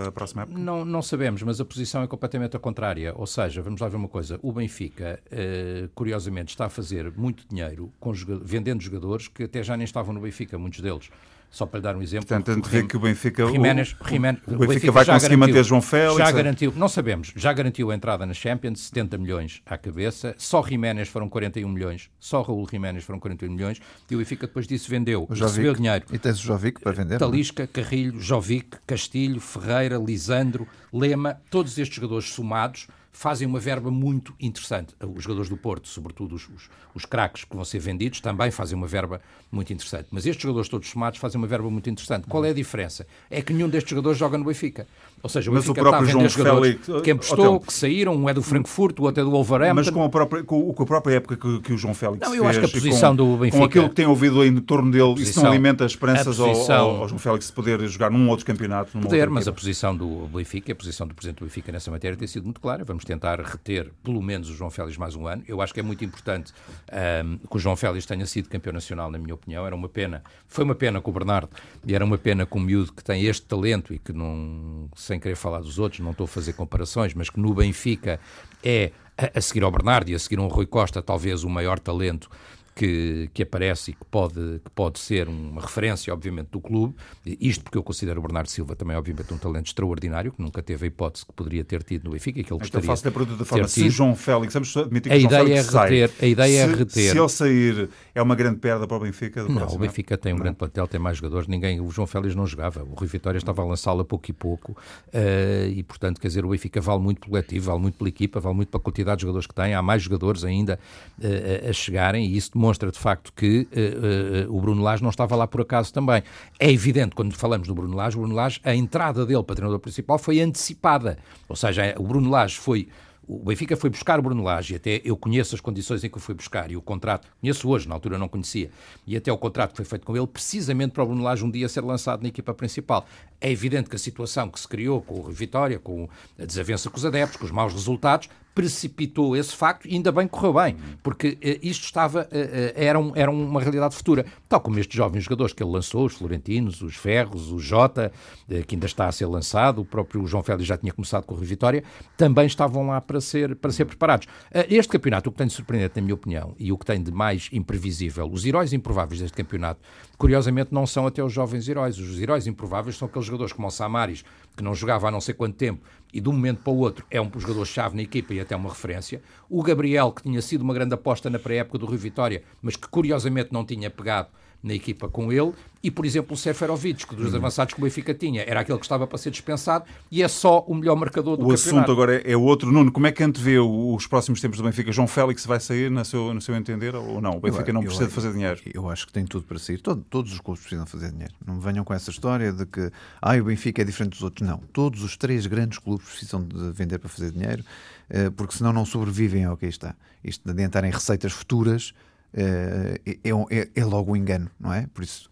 a próxima época? Não, não sabemos, mas a posição é completamente a contrária. Ou seja, vamos lá ver uma coisa: o Benfica, uh, curiosamente, está a fazer muito dinheiro com, vendendo jogadores que até já nem estavam no Benfica, muitos deles. Só para lhe dar um exemplo. Portanto, vê que o Benfica, Jiménez, o, Jiménez, o, o, Benfica, vai conseguir garantiu, manter João Félix. Já é? garantiu, não sabemos, já garantiu a entrada na Champions, 70 milhões à cabeça. Só Jiménez foram 41 milhões. Só Raul Jiménez foram 41 milhões. E o Benfica depois disso vendeu, o recebeu dinheiro. E tens o Jovic para vender? É? Talisca, Carrilho, Jovic, Castilho, Ferreira, Lisandro, Lema, todos estes jogadores somados fazem uma verba muito interessante. Os jogadores do Porto, sobretudo os, os, os craques que vão ser vendidos, também fazem uma verba muito interessante. Mas estes jogadores todos somados fazem uma verba muito interessante. Qual é a diferença? É que nenhum destes jogadores joga no Benfica. Ou seja, o mas o próprio João Félix, que emprestou, que saíram, um é do Frankfurt, o outro é do Wolverhampton. Mas com a própria, com, com a própria época que, que, o João Félix Não, eu acho que a posição com, do Benfica... Com aquilo que tem ouvido em torno dele, posição, isso não alimenta as esperanças posição, ao, ao, João Félix poder jogar num outro campeonato? Poder, mas a posição do Benfica, a posição do Presidente do Benfica nessa matéria tem sido muito clara. Vamos tentar reter pelo menos o João Félix mais um ano. Eu acho que é muito importante um, que o João Félix tenha sido campeão nacional, na minha opinião. Era uma pena, foi uma pena com o Bernardo e era uma pena com o miúdo que tem este talento e que não, sem querer falar dos outros, não estou a fazer comparações, mas que no Benfica é, a, seguir ao Bernardo e a seguir ao Rui Costa, talvez o maior talento que, que aparece e que pode, que pode ser uma referência, obviamente, do clube. Isto porque eu considero o Bernardo Silva também, obviamente, um talento extraordinário, que nunca teve a hipótese que poderia ter tido no Benfica e que ele então gostaria então faço a pergunta da forma, se João Félix, vamos admitir que a João ideia Félix é reter, sai, A ideia se, é reter. Se ele sair, é uma grande perda para o Benfica? Não, o Benfica tem um não. grande plantel, tem mais jogadores, ninguém, o João Félix não jogava, o Rui Vitória estava a lançá-lo a pouco e pouco uh, e, portanto, quer dizer, o Benfica vale muito pelo coletivo, vale muito pela equipa, vale muito pela quantidade de jogadores que tem, há mais jogadores ainda uh, a chegarem e isso demonstra, de facto, que uh, uh, o Bruno Lage não estava lá por acaso também. É evidente, quando falamos do Bruno Lage, o Bruno Lage, a entrada dele para treinador principal foi antecipada. Ou seja, o Bruno Lage foi o Benfica foi buscar o Bruno Lage, e até eu conheço as condições em que o foi buscar e o contrato, conheço hoje, na altura não conhecia, e até o contrato que foi feito com ele, precisamente para o Bruno Lage um dia ser lançado na equipa principal. É evidente que a situação que se criou com o Vitória, com a desavença com os adeptos, com os maus resultados, precipitou esse facto e ainda bem correu bem, porque uh, isto estava, uh, era, um, era uma realidade futura. Tal como estes jovens jogadores que ele lançou, os Florentinos, os Ferros, o Jota, que ainda está a ser lançado, o próprio João Félix já tinha começado com Rio Vitória, também estavam lá para ser, para ser preparados. este campeonato, o que tem de surpreendente, na minha opinião, e o que tem de mais imprevisível, os heróis improváveis deste campeonato, curiosamente não são até os jovens heróis. Os heróis improváveis são aqueles jogadores como o Samaris, que não jogava há não sei quanto tempo e de um momento para o outro é um jogador-chave na equipa e até uma referência. O Gabriel, que tinha sido uma grande aposta na pré-época do Rio Vitória, mas que curiosamente não tinha pegado na equipa com ele, e, por exemplo, o Seferovic, que dos uhum. avançados que o Benfica tinha, era aquele que estava para ser dispensado e é só o melhor marcador do o campeonato. O assunto agora é outro. Nuno, como é que antevê os próximos tempos do Benfica? João Félix vai sair, no seu, no seu entender, ou não? O Benfica eu, não precisa eu, de fazer dinheiro? Eu acho que tem tudo para sair. Todo, todos os clubes precisam fazer dinheiro. Não me venham com essa história de que ah, o Benfica é diferente dos outros. Não. Todos os três grandes clubes precisam de vender para fazer dinheiro, eh, porque senão não sobrevivem ao que aí está. Isto de adiantarem receitas futuras é, é, é logo um engano, não é? Por isso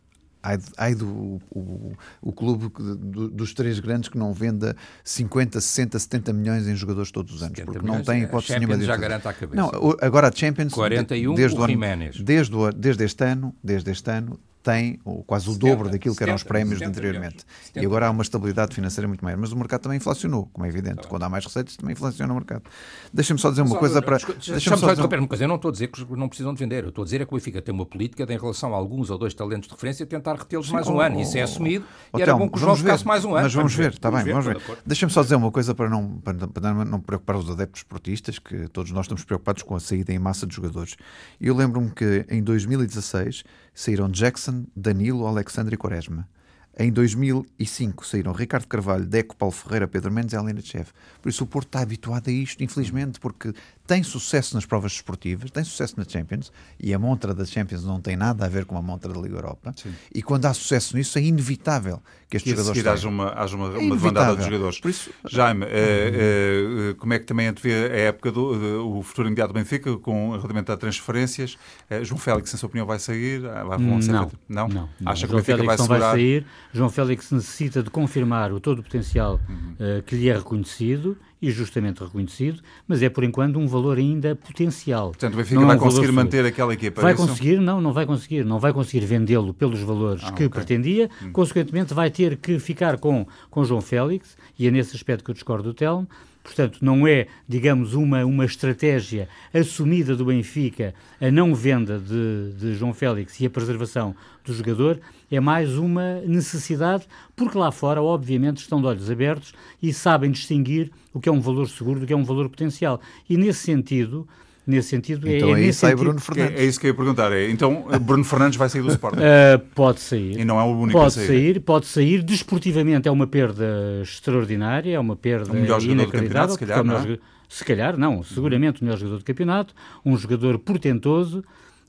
Ai, do o, o clube do, dos três grandes que não venda 50, 60, 70 milhões em jogadores todos os anos, porque não tem hipótese nenhuma de. já garante a cabeça. Não, agora a Champions. 41 desde o, o ano, desde, o, desde este ano, desde este ano tem quase o 70, dobro daquilo que eram os prémios 70, anteriormente. E agora há uma estabilidade financeira muito maior. Mas o mercado também inflacionou, como é evidente. Tá Quando há mais receitas, também inflaciona o mercado. Deixa-me só dizer uma só, coisa para. Deixa-me só dizer uma coisa. Eu não estou a dizer que não precisam de vender. Eu estou a dizer é que o Benfica tem uma política de, em relação a alguns ou dois talentos de referência, tentar retê-los mais um oh, ano. Isso é assumido oh, e era bom que o João ficasse mais um ano. Mas vamos ver, está bem, vamos ver. Deixa-me só dizer uma coisa para não, para, para não preocupar os adeptos esportistas, que todos nós estamos preocupados com a saída em massa de jogadores. Eu lembro-me que em 2016 saíram Jackson, Danilo, Alexandre e Quaresma. Em 2005 saíram Ricardo Carvalho, Deco, Paulo Ferreira, Pedro Mendes e Helena Chef. Por isso o Porto está habituado a isto, infelizmente, porque tem sucesso nas provas desportivas, tem sucesso na Champions, e a montra da Champions não tem nada a ver com a montra da Liga Europa. Sim. E quando há sucesso nisso, é inevitável que estes e jogadores. E haja uma, haja uma, é uma demandada de jogadores. Por isso, Jaime, uhum. é, é, como é que também antevê a época do o futuro imediato do Benfica, com relativamente a transferências? João Félix, em sua opinião, vai sair? Vai, não, não, não, não, Acha que o Benfica Félix vai, não vai sair. João Félix necessita de confirmar o todo o potencial uhum. uh, que lhe é reconhecido e justamente reconhecido, mas é por enquanto um valor ainda potencial. Portanto, o Benfica vai é um conseguir manter aquela equipa. Vai conseguir? Não, não vai conseguir. Não vai conseguir vendê-lo pelos valores ah, que okay. pretendia. Hum. Consequentemente, vai ter que ficar com, com João Félix, e é nesse aspecto que eu discordo do Telmo, Portanto, não é, digamos, uma, uma estratégia assumida do Benfica a não venda de, de João Félix e a preservação do jogador, é mais uma necessidade, porque lá fora, obviamente, estão de olhos abertos e sabem distinguir o que é um valor seguro do que é um valor potencial. E nesse sentido, nesse sentido. É, então é, aí nesse sai sentido... Bruno Fernandes. É, é, isso que eu ia perguntar. É, então Bruno Fernandes vai sair do Sporting? Uh, pode sair. E não é o único pode a sair. sair. Pode sair. Desportivamente é uma perda extraordinária, é uma perda o melhor inacreditável. Se calhar, não é? Se calhar, não. Seguramente o melhor jogador do campeonato. Um jogador portentoso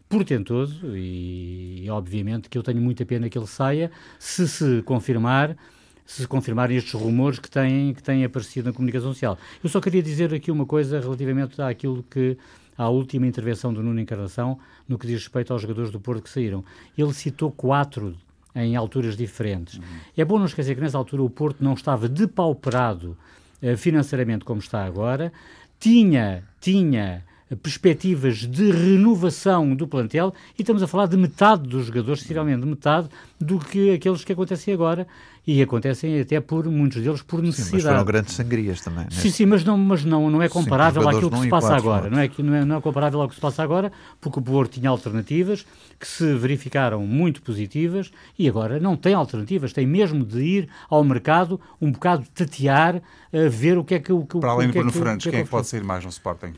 portentoso e, obviamente que eu tenho muita pena que ele saia se se confirmar se confirmarem estes rumores que têm, que têm aparecido na comunicação social. Eu só queria dizer aqui uma coisa relativamente àquilo que à última intervenção do Nuno Encarnação no que diz respeito aos jogadores do Porto que saíram. Ele citou quatro em alturas diferentes. Uhum. É bom não esquecer que nessa altura o Porto não estava depauperado uh, financeiramente como está agora, tinha, tinha perspectivas de renovação do plantel e estamos a falar de metade dos jogadores, sinceramente, de metade do que aqueles que acontecem agora e acontecem até por muitos deles por necessidade. Sim, mas foram grandes sangrias também. Né? Sim, sim, mas não, mas não, não é comparável sim, àquilo que se passa agora. Não é, não, é, não é comparável ao que se passa agora, porque o Porto tinha alternativas que se verificaram muito positivas e agora não tem alternativas, tem mesmo de ir ao mercado um bocado tatear, a ver o que é que o Para além do Bruno Fernandes, quem é que pode sair mais no Sporting?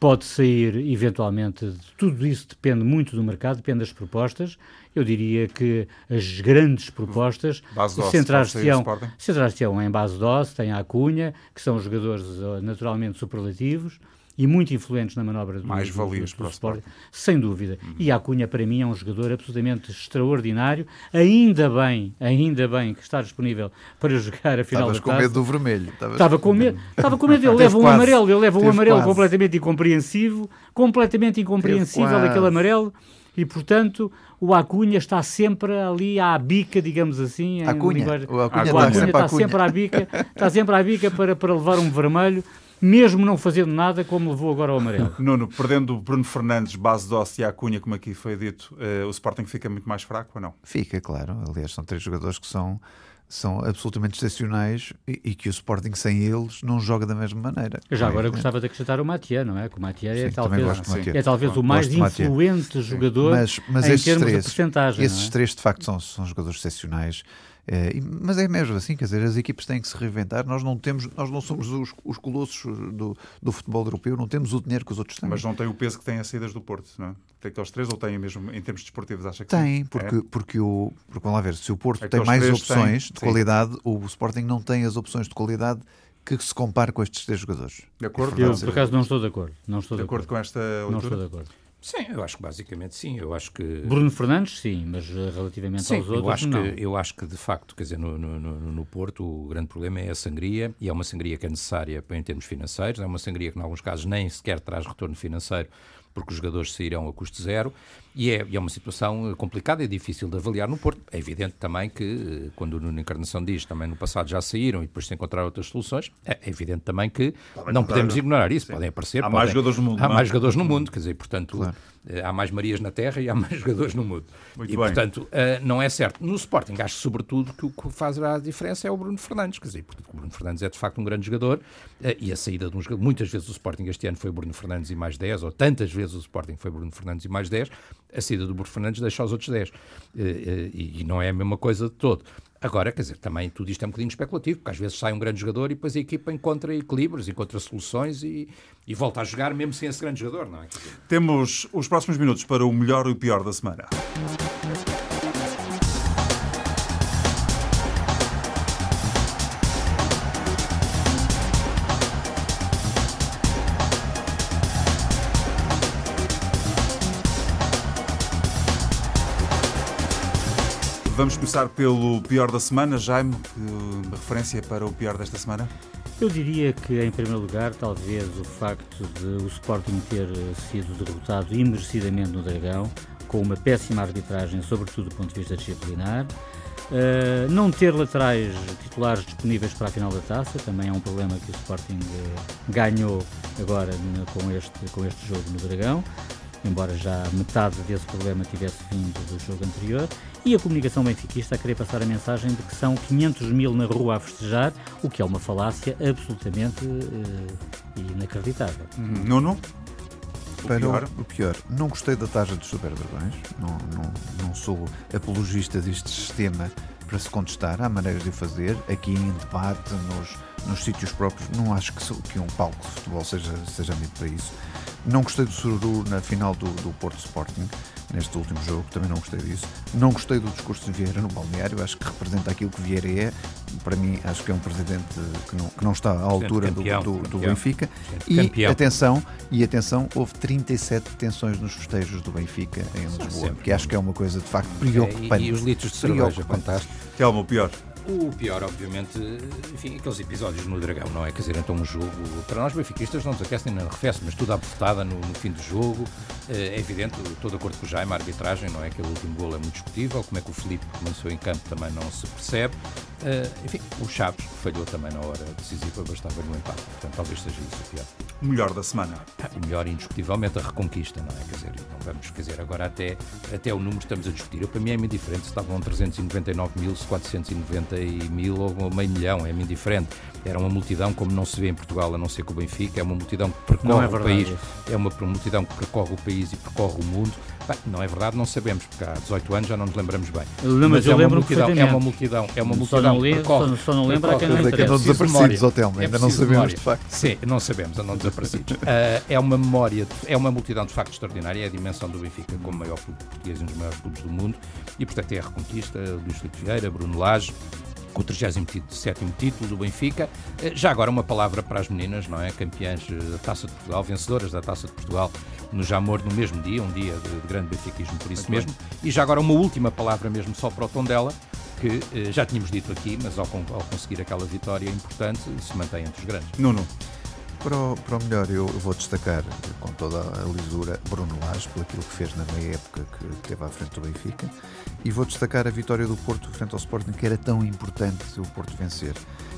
Pode sair, eventualmente, tudo isso depende muito do mercado, depende das propostas. Eu diria que as grandes propostas centrar-se-ão centrar em base de tem a Cunha, que são jogadores eh, naturalmente superlativos, e muito influentes na manobra do, Mais valias para o Sporting, sem dúvida. Uhum. E a Cunha, para mim, é um jogador absolutamente extraordinário. Ainda bem, ainda bem que está disponível para jogar a final Estavas da com medo do vermelho. Estava com medo. Estava com medo. Ele leva um quase. amarelo, ele leva um amarelo quase. completamente incompreensível, completamente incompreensível aquele amarelo. E, portanto, o Acunha está sempre ali à bica, digamos assim. Acunha. O Acunha, o Acunha está, sempre à bica, está sempre à bica para, para levar um vermelho mesmo não fazendo nada, como levou agora ao amarelo. Nuno, perdendo Bruno Fernandes, base doce e a Cunha, como aqui foi dito, uh, o Sporting fica muito mais fraco ou não? Fica, claro. Aliás, são três jogadores que são são absolutamente excepcionais e, e, que o Sporting sem eles não joga da mesma maneira. Eu já agora gostava de acrescentar o Matia, não é? Que o Matia é, talvez, é talvez o mais influente jogador mas, mas em termos três, de porcentagem. Esses é? três, de facto, são, são jogadores excepcionais. É, mas é mesmo assim, quer dizer, as equipes têm que se reinventar. Nós não temos, nós não somos os, os colossos do, do futebol europeu, não temos o dinheiro que os outros têm. Mas não tem o peso que têm as saídas do Porto, não é? Tem aqueles três ou têm mesmo em termos desportivos? Acha que tem? Porque, é? porque, o, porque vamos lá ver, se o Porto tem mais opções têm, de sim. qualidade, o Sporting não tem as opções de qualidade que se compare com estes três jogadores. De acordo? Eu, por acaso, não estou de acordo. Não estou de, de acordo. acordo com esta leitura? Não estou de acordo. Sim, eu acho que basicamente sim. Eu acho que Bruno Fernandes sim, mas eh, relativamente sim, aos outros eu acho não. Que, eu acho que de facto, quer dizer, no, no, no, Porto o grande problema é a sangria e é uma sangria que é necessária em termos financeiros. É uma sangria que em alguns casos nem sequer traz retorno financeiro porque os jogadores sairão a custo zero, e é, é uma situação complicada e difícil de avaliar no Porto. É evidente também que, eh, quando o Nuno Encarnação diz também no passado já saíram e depois se encontraram outras soluções, é evidente também que não podemos ignorar isso. Sim. Podem aparecer. Há podem, mais jogadores no mundo. Há mais é? jogadores no mundo, quer dizer, portanto, claro. Eh, há mais Marias na Terra e há mais jogadores no mundo. Muito e, bem. portanto, uh, não é certo. No Sporting, acho sobretudo que o que faz a diferença é o Bruno Fernandes. Quer dizer, porque o Bruno Fernandes é de facto um grande jogador uh, e a saída de um jogador. Muitas vezes o Sporting este ano foi Bruno Fernandes e mais 10, ou tantas vezes o Sporting foi Bruno Fernandes e mais 10. A saída do Bruno Fernandes deixa os outros 10. Uh, e, e não é a mesma coisa de todo. Agora, quer dizer, também tudo isto é um bocadinho especulativo, porque às vezes sai um grande jogador e depois a equipa encontra equilíbrios, encontra soluções e, e volta a jogar mesmo sem esse grande jogador, não é? Temos os próximos minutos para o melhor e o pior da semana. Vamos começar pelo pior da semana. Jaime, referência para o pior desta semana? Eu diria que, em primeiro lugar, talvez o facto de o Sporting ter sido derrotado imerecidamente no Dragão, com uma péssima arbitragem, sobretudo do ponto de vista disciplinar. Uh, não ter laterais titulares disponíveis para a final da taça também é um problema que o Sporting uh, ganhou agora com, este, com este jogo no Dragão, embora já metade desse problema tivesse vindo do jogo anterior. E a comunicação benfiquista a querer passar a mensagem de que são 500 mil na rua a festejar, o que é uma falácia absolutamente uh, inacreditável. Uhum. Não, não? O Para pior. O, o, pior, não gostei da taxa dos superdragões, não, não, não sou apologista deste sistema para se contestar, há maneiras de fazer, aqui em debate, nos, nos sítios próprios, não acho que, que um palco de futebol seja, seja medido para isso. Não gostei do sururu na final do, do Porto Sporting, neste último jogo, também não gostei disso. Não gostei do discurso de Vieira no balneário, acho que representa aquilo que Vieira é. Para mim, acho que é um presidente que não, que não está à altura campeão, do, do, do Benfica. E campeão. atenção, e atenção, houve 37 detenções nos festejos do Benfica em Lisboa, que acho que é uma coisa de facto preocupante. É, e, e, os litros de cerveja, fantástico. Que é o pior. O pior, obviamente, enfim, aqueles episódios no Dragão, não é? Quer dizer, então um jogo, para nós benfiquistas não nos aquece nem arrefece, mas tudo à portada no, no, fim do jogo. Eh, é evidente, estou de acordo com o Jaime, a arbitragem, não é? Aquele último gol é muito discutível, como é que o Felipe começou em campo também não se percebe. Uh, enfim, o Chaves falhou também na hora decisiva, bastava no empate. Portanto, talvez seja isso o pior. O melhor da semana? Ah, o melhor, indiscutivelmente, a reconquista, não é? Quer dizer, não vamos fazer agora até, até o número estamos a discutir. Eu, para mim é muito diferente se estavam 399 mil, se 490 mil ou meio milhão, é muito diferente. Era uma multidão como não se vê em Portugal, a não ser com o Benfica, é uma multidão que percorre é o país, é uma multidão que percorre o país e percorre o mundo. Bem, não é verdade, não sabemos, porque há 18 anos já não nos lembramos bem. Não, mas, mas eu é, uma multidão, é uma multidão, é uma multidão. Só não, li, só, só não lembra quem não interessa. Andam desaparecidos, hotel, ainda não sabemos memória. de facto. Sim, não sabemos, andam desaparecidos. uh, é uma memória, é uma multidão de facto extraordinária, é a dimensão do Benfica como maior clube português e um dos maiores clubes do mundo, e portanto é a Reconquista, Luís Filipe Vieira, Bruno Lage, com o 37 título do Benfica. Eh, já agora uma palavra para as meninas, não é? Campeãs eh, da Taça de Portugal, vencedoras da Taça de Portugal no Jamor no mesmo dia, um dia de grande benfiquismo por isso Muito mesmo. Bem. E já agora uma última palavra mesmo só para o tom dela, que eh, já tínhamos dito aqui, mas ao, ao conseguir aquela vitória importante, se mantém entre os grandes. Nuno. Para o, para o melhor, eu vou destacar com toda a lisura Bruno Lage, por aquilo que fez na meia época que teve à frente do Benfica, e vou destacar a vitória do Porto frente ao Sporting, que era tão importante o Porto vencer.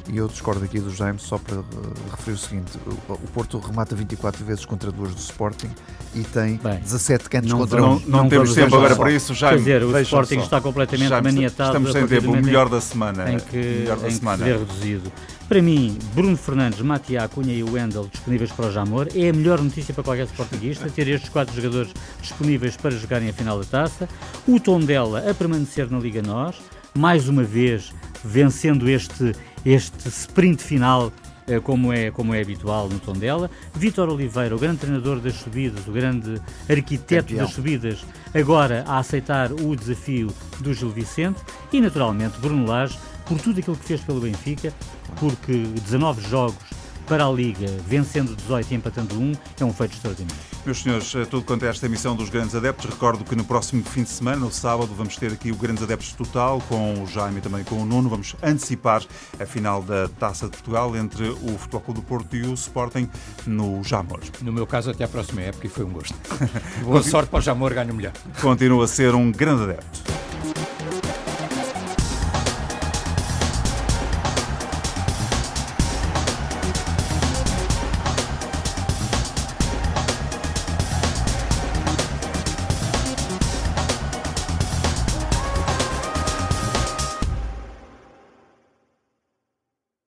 E eu discordo aqui do Jaime só para uh, referir o seguinte: o, o, Porto remata 24 vezes contra duas do Sporting e tem Bem, 17 cantos não, contra não, um. Não, não temos tempo agora para isso, Jaime. Quer dizer, o Sporting só. está completamente Jaime, maniatado. Estamos sem tempo, o melhor da semana. Em que, melhor da em semana. Que reduzido. Para mim, Bruno Fernandes, Matia Cunha e o Wendel disponíveis para o Jamor é a melhor notícia para qualquer sportinguista ter estes quatro jogadores disponíveis para jogarem a final da taça. O Tondela a permanecer na Liga Nós, mais uma vez vencendo este, este sprint final eh, como é, como é habitual no Tondela. Vítor Oliveira, o grande treinador das subidas, o grande arquiteto Campeão. das subidas, agora a aceitar o desafio do Gil Vicente e, naturalmente, Bruno Lage, por tudo aquilo que fez pelo Benfica, porque 19 jogos para a Liga, vencendo 18 e empatando 1, é um feito extraordinário. Meus senhores, é tudo quanto a esta emissão dos Grandes Adeptos, recordo que no próximo fim de semana, no sábado, vamos ter aqui o Grandes Adeptos Total, com o Jaime e também com o Nuno. Vamos antecipar a final da Taça de Portugal entre o Futebol Clube do Porto e o Sporting no Jamor. No meu caso, até à próxima época e foi um gosto. Boa sorte para o Jamor, ganho melhor. Continua a ser um grande adepto.